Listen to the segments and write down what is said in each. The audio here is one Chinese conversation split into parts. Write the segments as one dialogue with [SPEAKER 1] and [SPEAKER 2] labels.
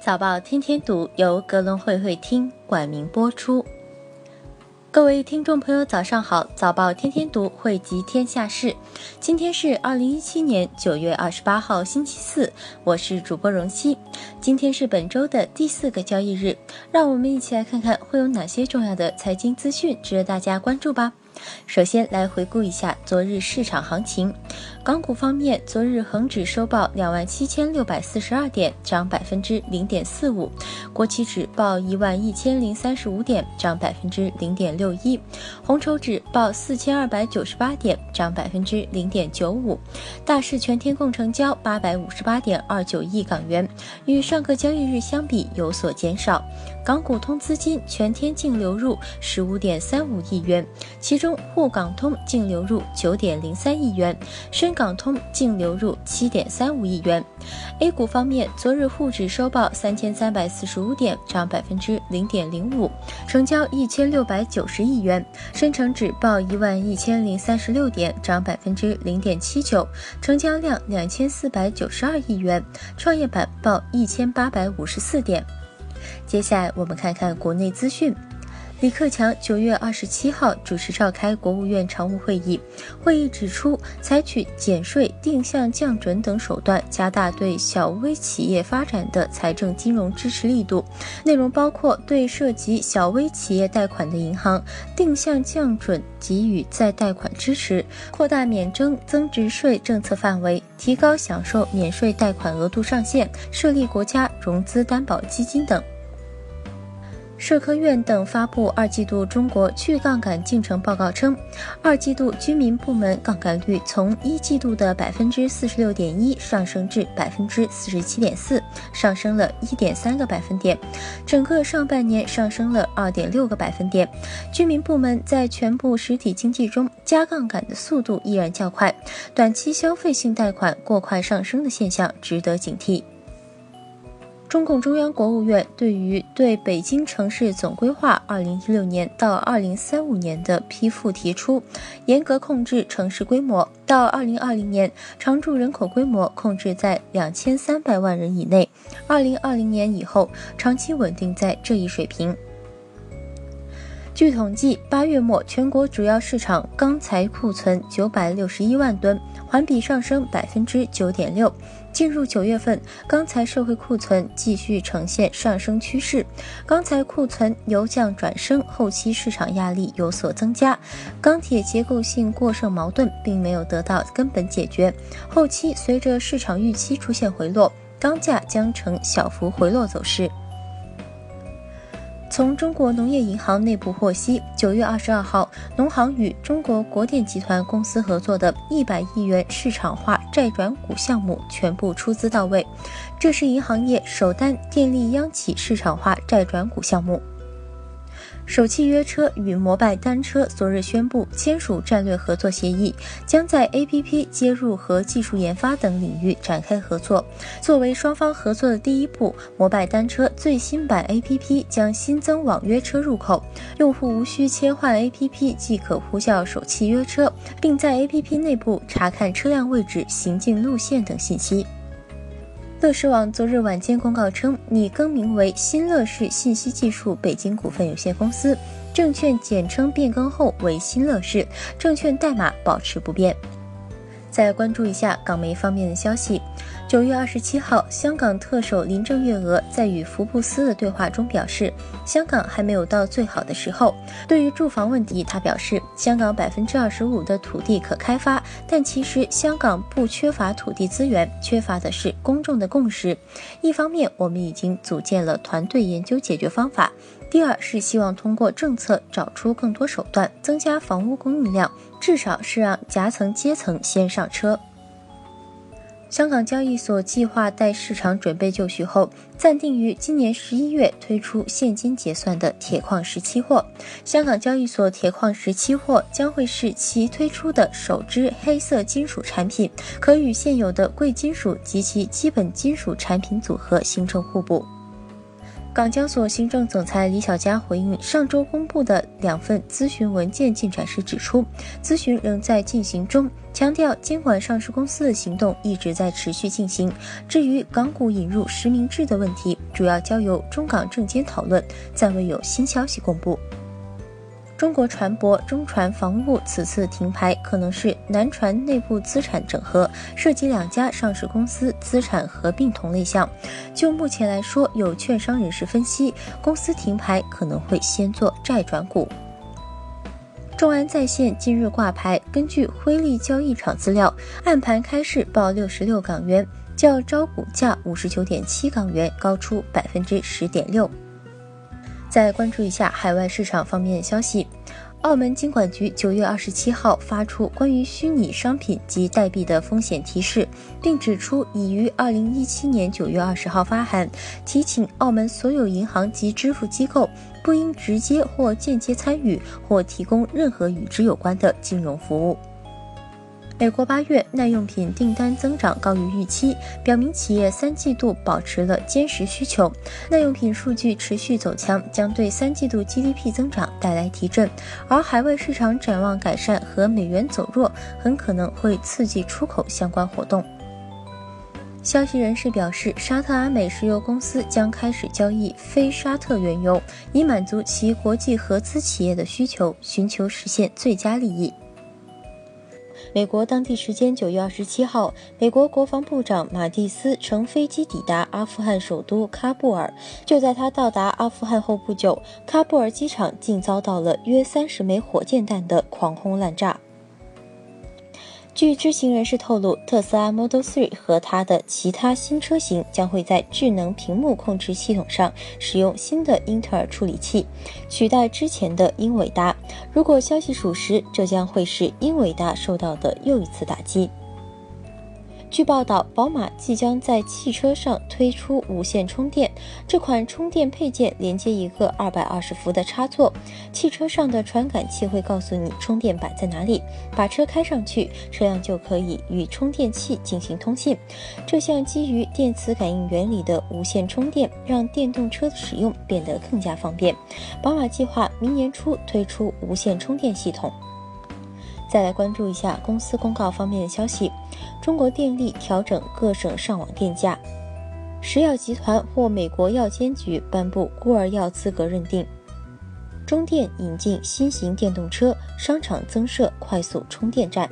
[SPEAKER 1] 早报天天读由格隆会会厅冠名播出。各位听众朋友，早上好！早报天天读汇集天下事，今天是二零一七年九月二十八号，星期四，我是主播荣熙。今天是本周的第四个交易日，让我们一起来看看会有哪些重要的财经资讯值得大家关注吧。首先来回顾一下昨日市场行情。港股方面，昨日恒指收报两万七千六百四十二点，涨百分之零点四五；国企指报一万一千零三十五点，涨百分之零点六一；红筹指报四千二百九十八点，涨百分之零点九五。大市全天共成交八百五十八点二九亿港元，与上个交易日相比有所减少。港股通资金全天净流入十五点三五亿元，其中沪港通净流入九点零三亿元，深港通净流入七点三五亿元。A 股方面，昨日沪指收报三千三百四十五点，涨百分之零点零五，成交一千六百九十亿元；深成指报一万一千零三十六点，涨百分之零点七九，成交量两千四百九十二亿元；创业板报一千八百五十四点。接下来我们看看国内资讯。李克强九月二十七号主持召开国务院常务会议，会议指出，采取减税、定向降准等手段，加大对小微企业发展的财政金融支持力度。内容包括对涉及小微企业贷款的银行，定向降准给予再贷款支持，扩大免征增值税政策范围，提高享受免税贷款额度上限，设立国家融资担保基金等。社科院等发布二季度中国去杠杆进程报告称，二季度居民部门杠杆率从一季度的百分之四十六点一上升至百分之四十七点四，上升了一点三个百分点。整个上半年上升了二点六个百分点。居民部门在全部实体经济中加杠杆的速度依然较快，短期消费性贷款过快上升的现象值得警惕。中共中央国务院对于对北京城市总规划（二零一六年到二零三五年）的批复提出，严格控制城市规模，到二零二零年常住人口规模控制在两千三百万人以内，二零二零年以后长期稳定在这一水平。据统计，八月末全国主要市场钢材库存九百六十一万吨，环比上升百分之九点六。进入九月份，钢材社会库存继续呈现上升趋势，钢材库存由降转升，后期市场压力有所增加，钢铁结构性过剩矛盾并没有得到根本解决，后期随着市场预期出现回落，钢价将呈小幅回落走势。从中国农业银行内部获悉，九月二十二号，农行与中国国电集团公司合作的一百亿元市场化债转股项目全部出资到位，这是银行业首单电力央企市场化债转股项目。首汽约车与摩拜单车昨日宣布签署战略合作协议，将在 APP 接入和技术研发等领域展开合作。作为双方合作的第一步，摩拜单车最新版 APP 将新增网约车入口，用户无需切换 APP 即可呼叫首汽约车，并在 APP 内部查看车辆位置、行进路线等信息。乐视网昨日晚间公告称，拟更名为新乐视信息技术北京股份有限公司，证券简称变更后为新乐视，证券代码保持不变。再关注一下港媒方面的消息。九月二十七号，香港特首林郑月娥在与福布斯的对话中表示，香港还没有到最好的时候。对于住房问题，他表示，香港百分之二十五的土地可开发，但其实香港不缺乏土地资源，缺乏的是公众的共识。一方面，我们已经组建了团队研究解决方法；第二是希望通过政策找出更多手段，增加房屋供应量，至少是让夹层阶层先上车。香港交易所计划待市场准备就绪后，暂定于今年十一月推出现金结算的铁矿石期货。香港交易所铁矿石期货将会是其推出的首支黑色金属产品，可与现有的贵金属及其基本金属产品组合形成互补。港交所行政总裁李小加回应上周公布的两份咨询文件进展时指出，咨询仍在进行中，强调监管上市公司的行动一直在持续进行。至于港股引入实名制的问题，主要交由中港证监讨论，暂未有新消息公布。中国船舶中船防务此次停牌，可能是南船内部资产整合，涉及两家上市公司资产合并同类项。就目前来说，有券商人士分析，公司停牌可能会先做债转股。众安在线今日挂牌，根据辉利交易场资料，暗盘开市报六十六港元，较招股价五十九点七港元高出百分之十点六。再关注一下海外市场方面消息，澳门金管局九月二十七号发出关于虚拟商品及代币的风险提示，并指出已于二零一七年九月二十号发函，提请澳门所有银行及支付机构不应直接或间接参与或提供任何与之有关的金融服务。美国八月耐用品订单增长高于预期，表明企业三季度保持了坚实需求。耐用品数据持续走强，将对三季度 GDP 增长带来提振。而海外市场展望改善和美元走弱，很可能会刺激出口相关活动。消息人士表示，沙特阿美石油公司将开始交易非沙特原油，以满足其国际合资企业的需求，寻求实现最佳利益。美国当地时间九月二十七号，美国国防部长马蒂斯乘飞机抵达阿富汗首都喀布尔。就在他到达阿富汗后不久，喀布尔机场竟遭到了约三十枚火箭弹的狂轰滥炸。据知情人士透露，特斯拉 Model 3和它的其他新车型将会在智能屏幕控制系统上使用新的英特尔处理器，取代之前的英伟达。如果消息属实，这将会是英伟达受到的又一次打击。据报道，宝马即将在汽车上推出无线充电。这款充电配件连接一个220伏的插座，汽车上的传感器会告诉你充电板在哪里。把车开上去，车辆就可以与充电器进行通信。这项基于电磁感应原理的无线充电，让电动车的使用变得更加方便。宝马计划明年初推出无线充电系统。再来关注一下公司公告方面的消息。中国电力调整各省上网电价，食药集团获美国药监局颁布孤儿药资格认定。中电引进新型电动车，商场增设快速充电站。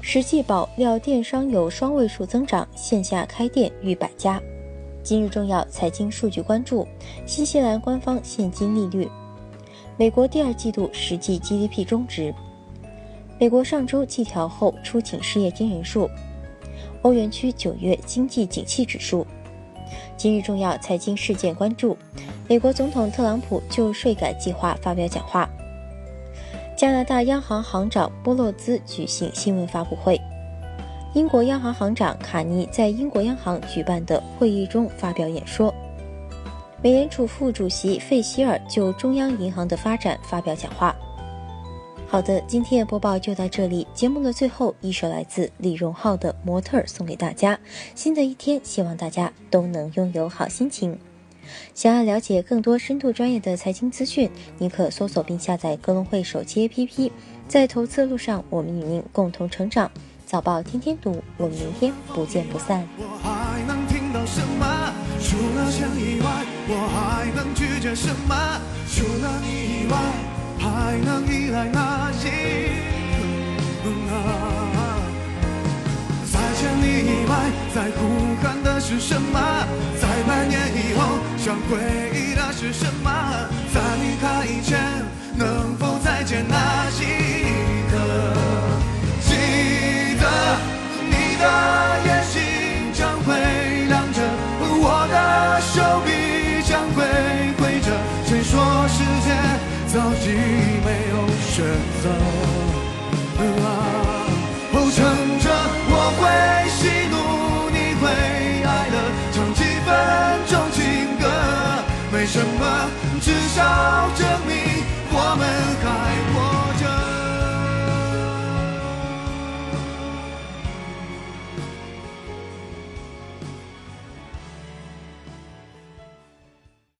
[SPEAKER 1] 实际宝料电商有双位数增长，线下开店逾百家。今日重要财经数据关注：新西兰官方现金利率，美国第二季度实际 GDP 中值。美国上周季调后出请失业金人数，欧元区九月经济景气指数。今日重要财经事件关注：美国总统特朗普就税改计划发表讲话；加拿大央行行长波洛兹举行新闻发布会；英国央行行长卡尼在英国央行举办的会议中发表演说；美联储副主席费希尔就中央银行的发展发表讲话。好的，今天的播报就到这里。节目的最后一首来自李荣浩的《模特》送给大家。新的一天，希望大家都能拥有好心情。想要了解更多深度专业的财经资讯，您可搜索并下载格隆汇手机 APP。在投资路上，我们与您共同成长。早报天天读，我们明天不见不散。我还能听到什么？除了钱以外，我还能拒绝什么？除了你以外。还能依赖哪一个啊？在千里以外，在呼喊的是什么？在百年以后，想回忆的是什么？在离开以前，能
[SPEAKER 2] 否再见那几。什么？至少证明